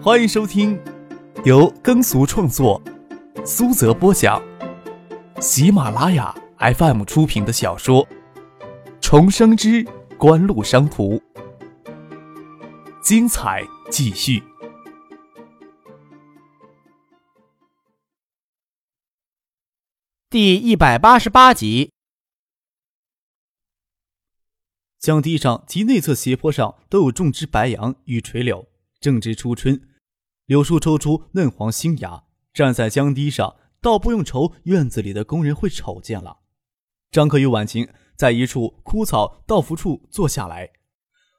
欢迎收听由耕俗创作、苏泽播讲、喜马拉雅 FM 出品的小说《重生之官路商途》，精彩继续，第一百八十八集。江堤上及内侧斜坡上都有种植白杨与垂柳，正值初春，柳树抽出嫩黄新芽。站在江堤上，倒不用愁院子里的工人会瞅见了。张克与婉晴在一处枯草倒伏处坐下来，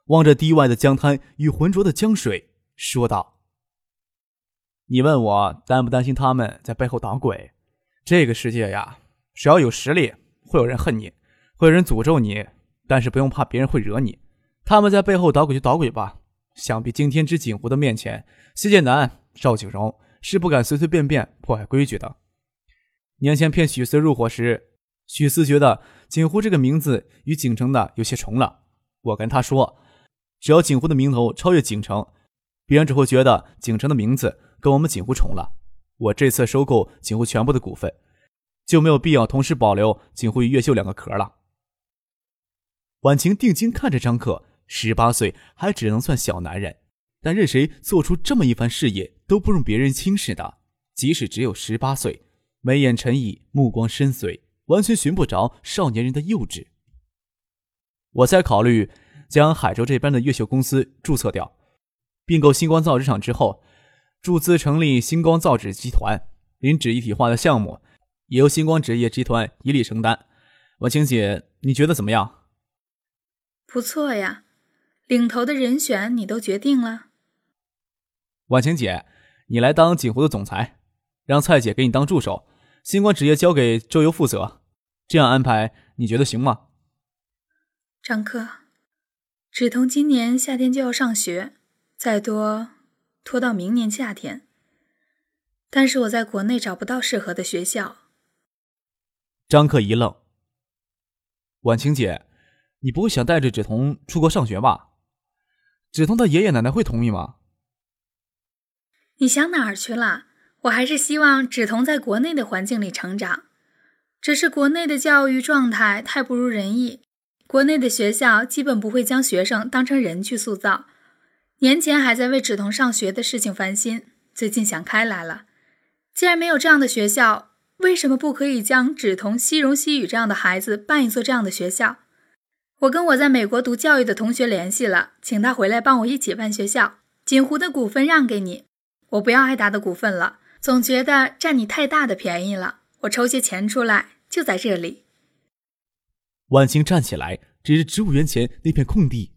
望着堤外的江滩与浑浊的江水，说道：“你问我担不担心他们在背后捣鬼？这个世界呀，只要有实力，会有人恨你，会有人诅咒你。”但是不用怕别人会惹你，他们在背后捣鬼就捣鬼吧。想必今天之景湖的面前，谢剑南、赵景荣是不敢随随便便破坏规矩的。年前骗许思入伙时，许思觉得景湖这个名字与景城的有些重了。我跟他说，只要景湖的名头超越景城，别人只会觉得景城的名字跟我们景湖重了。我这次收购景湖全部的股份，就没有必要同时保留景湖与越秀两个壳了。婉晴定睛看着张克，十八岁还只能算小男人，但任谁做出这么一番事业都不容别人轻视的。即使只有十八岁，眉眼沉毅，目光深邃，完全寻不着少年人的幼稚。我在考虑将海州这边的越秀公司注册掉，并购星光造纸厂之后，注资成立星光造纸集团，林纸一体化的项目也由星光纸业集团一力承担。婉清姐，你觉得怎么样？不错呀，领头的人选你都决定了。婉晴姐，你来当锦湖的总裁，让蔡姐给你当助手，星光职业交给周游负责，这样安排你觉得行吗？张克，芷彤今年夏天就要上学，再多拖到明年夏天。但是我在国内找不到适合的学校。张克一愣，婉晴姐。你不会想带着芷彤出国上学吧？芷彤的爷爷奶奶会同意吗？你想哪儿去了？我还是希望芷彤在国内的环境里成长。只是国内的教育状态太不如人意，国内的学校基本不会将学生当成人去塑造。年前还在为芷彤上学的事情烦心，最近想开来了。既然没有这样的学校，为什么不可以将芷彤、西荣、西雨这样的孩子办一所这样的学校？我跟我在美国读教育的同学联系了，请他回来帮我一起办学校。锦湖的股份让给你，我不要艾达的股份了，总觉得占你太大的便宜了。我筹些钱出来，就在这里。婉清站起来，指着植物园前那片空地，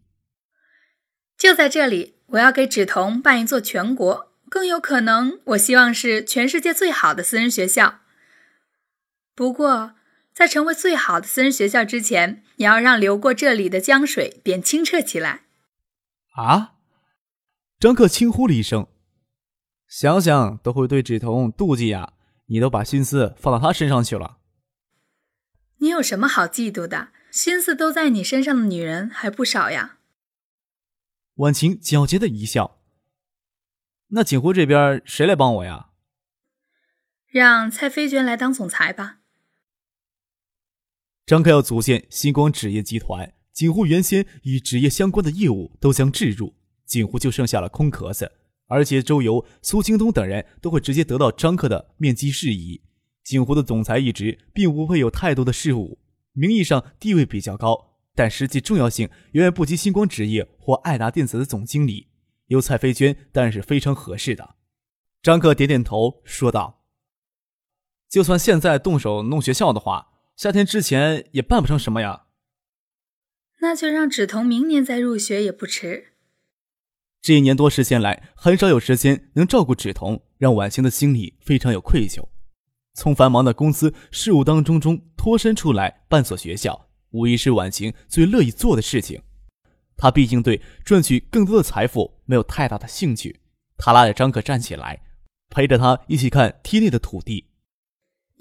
就在这里。我要给芷彤办一座全国，更有可能，我希望是全世界最好的私人学校。不过。在成为最好的私人学校之前，你要让流过这里的江水变清澈起来。啊！张克轻呼了一声，想想都会对芷彤妒忌呀。你都把心思放到他身上去了。你有什么好嫉妒的？心思都在你身上的女人还不少呀。婉晴皎洁的一笑。那锦湖这边谁来帮我呀？让蔡飞娟来当总裁吧。张克要组建星光纸业集团，锦湖原先与纸业相关的业务都将置入，锦湖就剩下了空壳子。而且周游、苏京东等人都会直接得到张克的面基事宜。锦湖的总裁一职并不会有太多的事务，名义上地位比较高，但实际重要性远远不及星光纸业或爱达电子的总经理。由蔡飞娟当然是非常合适的。张克点点头说道：“就算现在动手弄学校的话。”夏天之前也办不成什么呀，那就让芷彤明年再入学也不迟。这一年多时间来，很少有时间能照顾芷彤，让婉晴的心里非常有愧疚。从繁忙的公司事务当中中脱身出来办所学校，无疑是婉晴最乐意做的事情。她毕竟对赚取更多的财富没有太大的兴趣。她拉着张可站起来，陪着他一起看梯内的土地。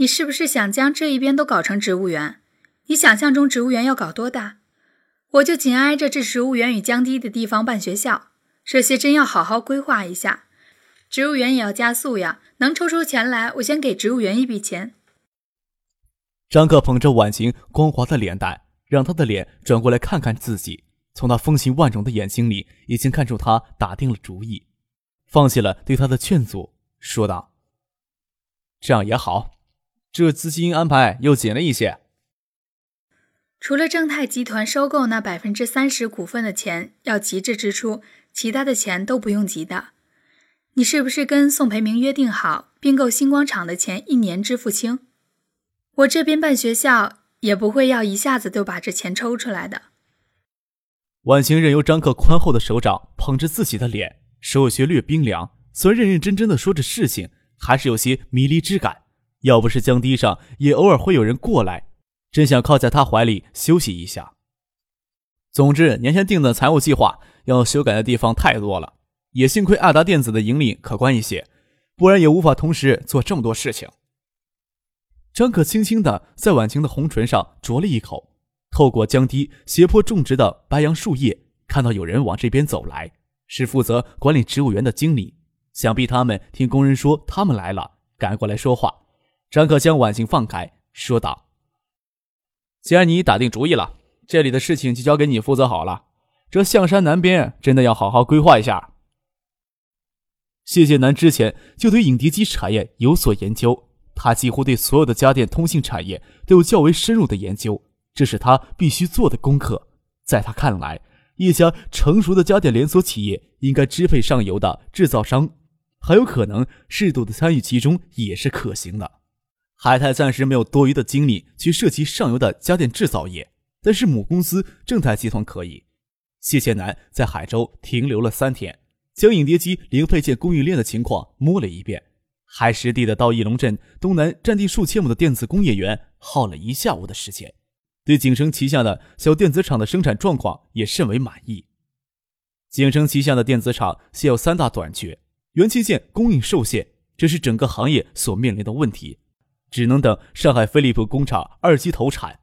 你是不是想将这一边都搞成植物园？你想象中植物园要搞多大？我就紧挨着这植物园与江堤的地方办学校，这些真要好好规划一下。植物园也要加速呀！能抽出钱来，我先给植物园一笔钱。张克捧着婉晴光滑的脸蛋，让她的脸转过来看看自己，从她风情万种的眼睛里，已经看出他打定了主意，放弃了对他的劝阻，说道：“这样也好，这资金安排又紧了一些。除了正泰集团收购那百分之三十股份的钱要急着支出，其他的钱都不用急的。你是不是跟宋培明约定好，并购星光厂的钱一年支付清？”我这边办学校也不会要一下子就把这钱抽出来的。婉晴任由张克宽厚的手掌捧着自己的脸，手有些略冰凉。虽然认认真真的说着事情，还是有些迷离之感。要不是江堤上也偶尔会有人过来，真想靠在他怀里休息一下。总之，年前定的财务计划要修改的地方太多了，也幸亏爱达电子的盈利可观一些，不然也无法同时做这么多事情。张可轻轻地在婉晴的红唇上啄了一口，透过江堤斜坡种植的白杨树叶，看到有人往这边走来，是负责管理植物园的经理。想必他们听工人说他们来了，赶过来说话。张可将婉晴放开，说道：“既然你打定主意了，这里的事情就交给你负责好了。这象山南边真的要好好规划一下。”谢谢南之前就对影碟机产业有所研究。他几乎对所有的家电通信产业都有较为深入的研究，这是他必须做的功课。在他看来，一家成熟的家电连锁企业应该支配上游的制造商，很有可能适度的参与其中也是可行的。海泰暂时没有多余的精力去涉及上游的家电制造业，但是母公司正泰集团可以。谢谢南在海州停留了三天，将影碟机零配件供应链的情况摸了一遍。还实地的到翼龙镇东南占地数千亩的电子工业园耗了一下午的时间，对景生旗下的小电子厂的生产状况也甚为满意。景生旗下的电子厂现有三大短缺：元器件供应受限，这是整个行业所面临的问题，只能等上海飞利浦工厂二期投产。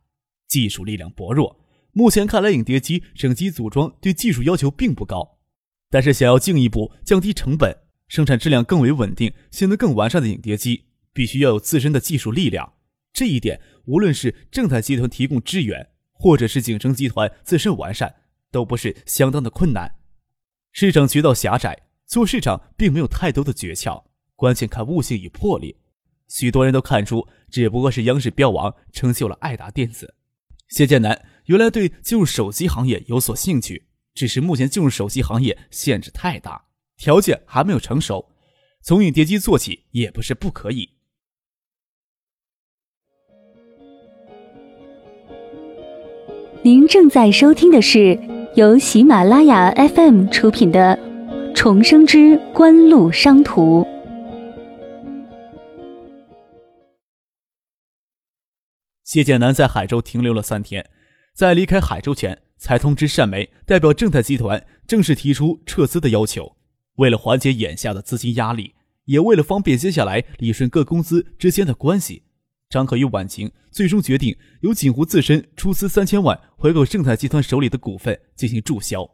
技术力量薄弱，目前看来影碟机整机组装对技术要求并不高，但是想要进一步降低成本。生产质量更为稳定、性能更完善的影碟机，必须要有自身的技术力量。这一点，无论是正泰集团提供支援，或者是景生集团自身完善，都不是相当的困难。市场渠道狭窄，做市场并没有太多的诀窍，关键看悟性与魄力。许多人都看出，只不过是央视标王成就了爱达电子。谢建南原来对进入手机行业有所兴趣，只是目前进入手机行业限制太大。条件还没有成熟，从影碟机做起也不是不可以。您正在收听的是由喜马拉雅 FM 出品的《重生之官路商途》。谢建南在海州停留了三天，在离开海州前，才通知单梅代表正泰集团正式提出撤资的要求。为了缓解眼下的资金压力，也为了方便接下来理顺各公司之间的关系，张可与婉晴最终决定由锦湖自身出资三千万回购正泰集团手里的股份进行注销。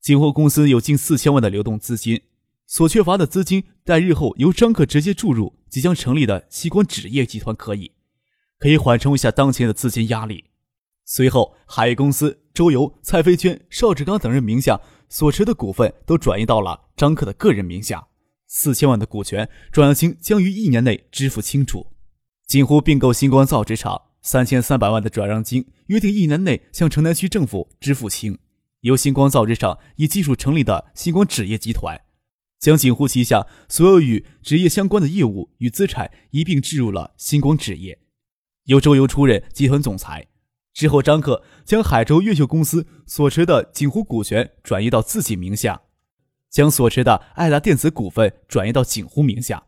锦湖公司有近四千万的流动资金，所缺乏的资金待日后由张可直接注入即将成立的西光纸业集团可以，可以缓冲一下当前的资金压力。随后，海业公司周游、蔡飞娟、邵志刚等人名下。所持的股份都转移到了张克的个人名下，四千万的股权转让金将于一年内支付清楚。锦湖并购星光造纸厂，三千三百万的转让金约定一年内向城南区政府支付清。由星光造纸厂以技术成立的星光纸业集团，将锦湖旗下所有与纸业相关的业务与资产一并置入了星光纸业，由周游出任集团总裁。之后，张克将海州越秀公司所持的锦湖股权转移到自己名下，将所持的爱达电子股份转移到锦湖名下。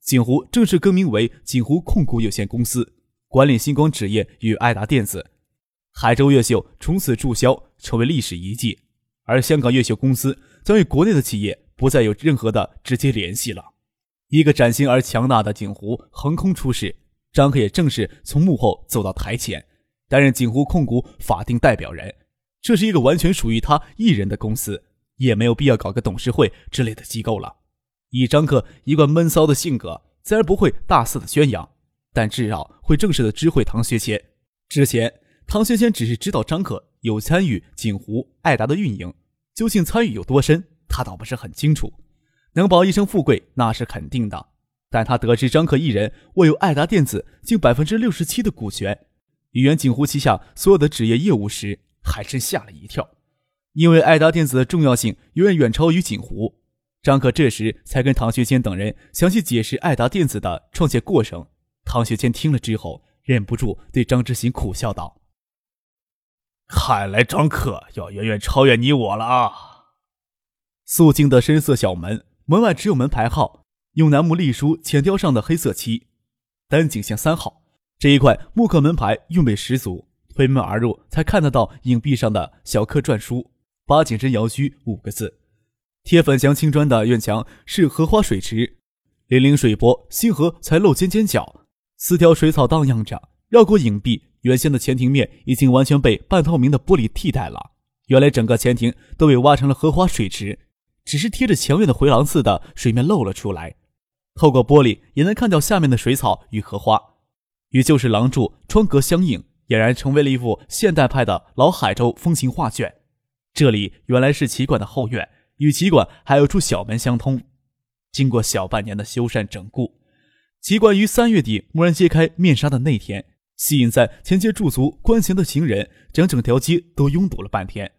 锦湖正式更名为锦湖控股有限公司，管理星光纸业与爱达电子。海州越秀从此注销，成为历史遗迹。而香港越秀公司将与国内的企业不再有任何的直接联系了。一个崭新而强大的锦湖横空出世，张克也正式从幕后走到台前。担任锦湖控股法定代表人，这是一个完全属于他一人的公司，也没有必要搞个董事会之类的机构了。以张克一贯闷骚的性格，自然不会大肆的宣扬，但至少会正式的知会唐学谦。之前，唐学谦只是知道张克有参与锦湖、爱达的运营，究竟参与有多深，他倒不是很清楚。能保一生富贵，那是肯定的。但他得知张克一人握有爱达电子近百分之六十七的股权，与原锦湖旗下所有的纸业业务时，还真吓了一跳。因为爱达电子的重要性远远远超于锦湖，张克这时才跟唐学谦等人详细解释爱达电子的创建过程。唐学谦听了之后，忍不住对张之行苦笑道：“看来张克要远远超越你我了啊！”肃静的深色小门，门外只有门牌号。用楠木隶书浅雕上的黑色漆，单井巷三号这一块木刻门牌韵味十足。推门而入，才看得到影壁上的小刻篆书“八景真窑居”五个字。贴粉墙青砖的院墙是荷花水池，粼粼水波，星河才露尖尖角。四条水草荡漾着，绕过影壁，原先的前庭面已经完全被半透明的玻璃替代了。原来整个前庭都被挖成了荷花水池，只是贴着墙院的回廊似的水面露了出来。透过玻璃也能看到下面的水草与荷花，与旧式廊柱窗格相映，俨然成为了一幅现代派的老海州风情画卷。这里原来是旗馆的后院，与旗馆还有处小门相通。经过小半年的修缮整固，旗馆于三月底蓦然揭开面纱的那天，吸引在前街驻足观行的行人，整整条街都拥堵了半天。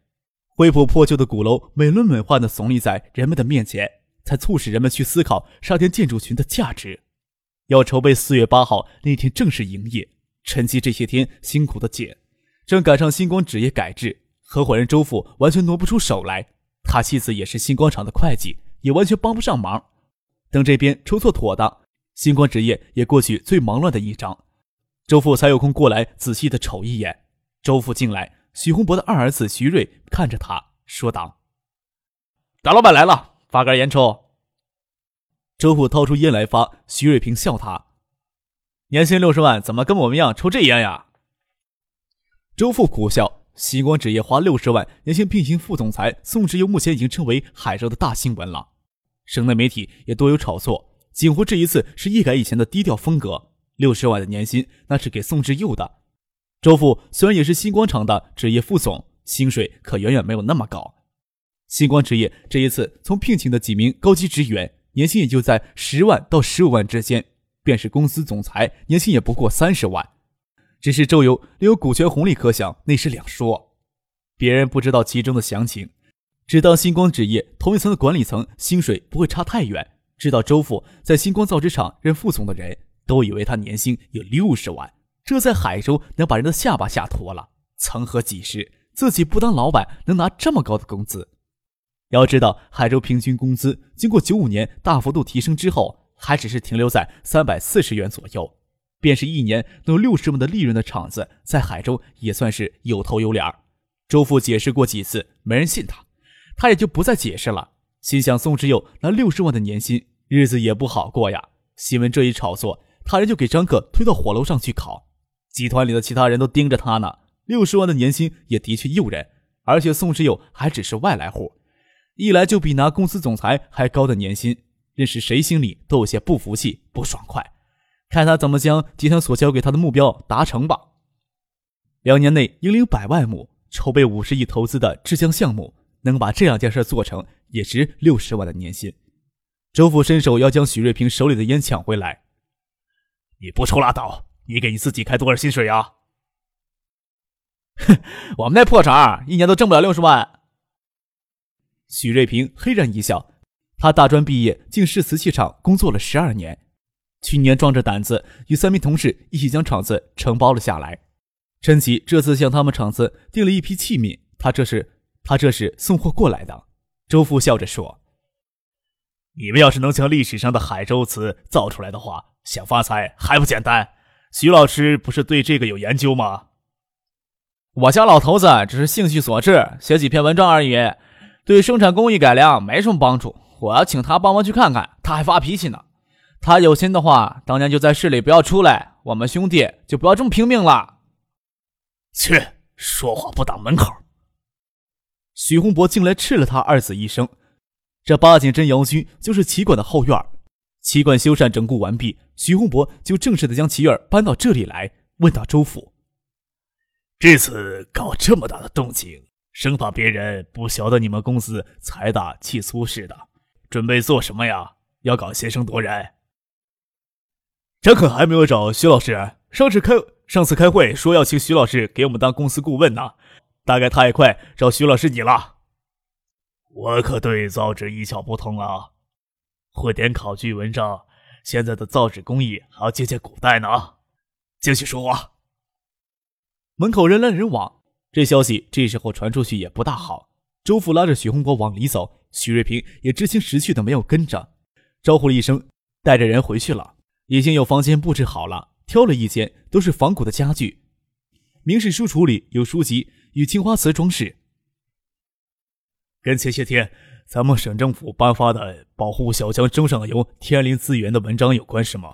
恢复破旧的鼓楼美轮美奂地耸立在人们的面前。才促使人们去思考沙田建筑群的价值。要筹备四月八号那天正式营业，陈奇这些天辛苦的紧，正赶上星光纸业改制，合伙人周富完全挪不出手来。他妻子也是星光厂的会计，也完全帮不上忙。等这边筹措妥当，星光纸业也过去最忙乱的一章，周富才有空过来仔细的瞅一眼。周富进来，许洪博的二儿子徐瑞看着他说道：“大老板来了。”发根烟抽。周父掏出烟来发，徐瑞平笑他：“年薪六十万，怎么跟我们一样抽这烟呀？”周父苦笑：“星光纸业花六十万年薪聘请副总裁宋之佑，目前已经成为海州的大新闻了。省内媒体也多有炒作。锦湖这一次是一改以前的低调风格，六十万的年薪那是给宋之佑的。周父虽然也是星光厂的职业副总，薪水可远远没有那么高。”星光职业这一次从聘请的几名高级职员，年薪也就在十万到十五万之间；便是公司总裁，年薪也不过三十万。只是周游留有股权红利可享，那是两说。别人不知道其中的详情，只当星光纸业同一层的管理层薪水不会差太远。知道周父在星光造纸厂任副总的人都以为他年薪有六十万，这在海州能把人的下巴吓脱了。曾何几时，自己不当老板能拿这么高的工资？要知道，海州平均工资经过九五年大幅度提升之后，还只是停留在三百四十元左右。便是一年能有六十万的利润的厂子，在海州也算是有头有脸儿。周父解释过几次，没人信他，他也就不再解释了。心想宋之友拿六十万的年薪，日子也不好过呀。新闻这一炒作，他人就给张克推到火炉上去烤。集团里的其他人都盯着他呢。六十万的年薪也的确诱人，而且宋之友还只是外来户。一来就比拿公司总裁还高的年薪，认识谁心里都有些不服气、不爽快，看他怎么将集团所交给他的目标达成吧。两年内盈利百万亩，筹备五十亿投资的制浆项目，能把这两件事做成，也值六十万的年薪。周父伸手要将许瑞平手里的烟抢回来，你不抽拉倒，你给你自己开多少薪水呀？哼，我们那破厂一年都挣不了六十万。许瑞平嘿然一笑，他大专毕业，进市瓷器厂工作了十二年，去年壮着胆子与三名同事一起将厂子承包了下来。陈奇这次向他们厂子订了一批器皿，他这是他这是送货过来的。周父笑着说：“你们要是能将历史上的海州瓷造出来的话，想发财还不简单？徐老师不是对这个有研究吗？”我家老头子只是兴趣所致，写几篇文章而已。对生产工艺改良没什么帮助，我要请他帮忙去看看，他还发脾气呢。他有心的话，当年就在市里不要出来，我们兄弟就不要这么拼命了。去，说话不挡门口。许洪博进来斥了他二子一声，这八景镇窑区就是旗馆的后院。旗馆修缮整固完毕，许洪博就正式的将旗院搬到这里来，问到：“周府，这次搞这么大的动静，生怕别人不晓得你们公司财大气粗似的，准备做什么呀？要搞先声夺人？”张可还没有找徐老师，上次开上次开会说要请徐老师给我们当公司顾问呢，大概他也快找徐老师你了。我可对造纸一窍不通啊。会点考据文章，现在的造纸工艺还要借鉴古代呢。继续说话。门口人来人往，这消息这时候传出去也不大好。周父拉着许洪博往里走，许瑞平也知情识趣的没有跟着，招呼了一声，带着人回去了。已经有房间布置好了，挑了一间，都是仿古的家具。明式书橱里有书籍与青花瓷装饰，跟前些天。咱们省政府颁发的保护小江中上游天然林资源的文章有关是吗？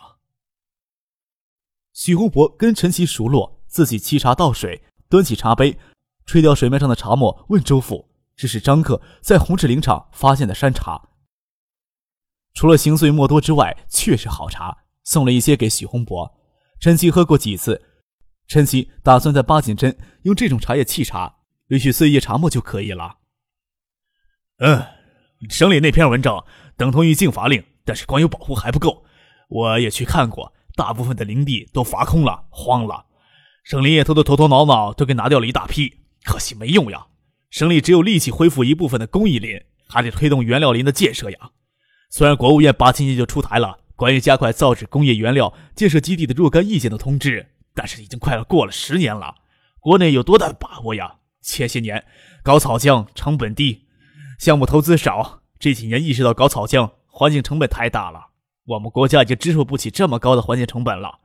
许洪博跟陈奇熟络，自己沏茶倒水，端起茶杯，吹掉水面上的茶沫，问周父：“这是张克在红石林场发现的山茶，除了行碎莫多之外，确实好茶，送了一些给许洪博。陈奇喝过几次，陈奇打算在八景镇用这种茶叶沏茶，允许碎叶茶沫就可以了。”嗯。省里那篇文章等同于禁伐令，但是光有保护还不够。我也去看过，大部分的林地都伐空了，荒了。省林业头的头头脑脑都给拿掉了一大批，可惜没用呀。省里只有力气恢复一部分的公益林，还得推动原料林的建设呀。虽然国务院八七年就出台了关于加快造纸工业原料建设基地的若干意见的通知，但是已经快要过了十年了，国内有多大的把握呀？前些年搞草浆成本低。项目投资少，这几年意识到搞草浆环境成本太大了，我们国家已经支付不起这么高的环境成本了，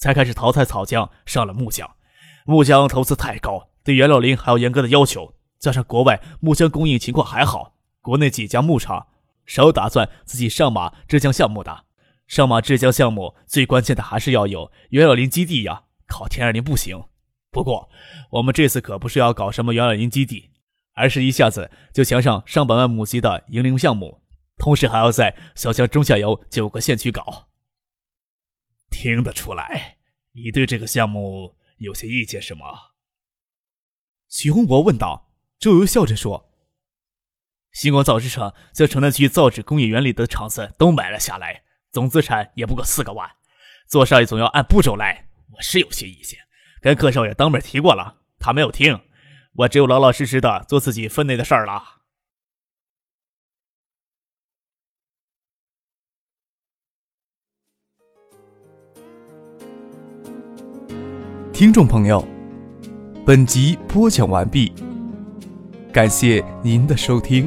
才开始淘汰草浆，上了木浆。木浆投资太高，对原料林还有严格的要求，加上国外木浆供应情况还好，国内几家牧场少打算自己上马制浆项目的。上马制浆项目最关键的还是要有原料林基地呀，靠天然林不行。不过我们这次可不是要搞什么原料林基地。而是一下子就强上上百万亩级的营林项目，同时还要在小江中下游九个县区搞。听得出来，你对这个项目有些意见是吗？徐洪博问道。周游笑着说：“星光造纸厂在城南区造纸工业园里的厂子都买了下来，总资产也不过四个万，做生意总要按步骤来。我是有些意见，跟柯少爷当面提过了，他没有听。”我只有老老实实的做自己分内的事儿了。听众朋友，本集播讲完毕，感谢您的收听。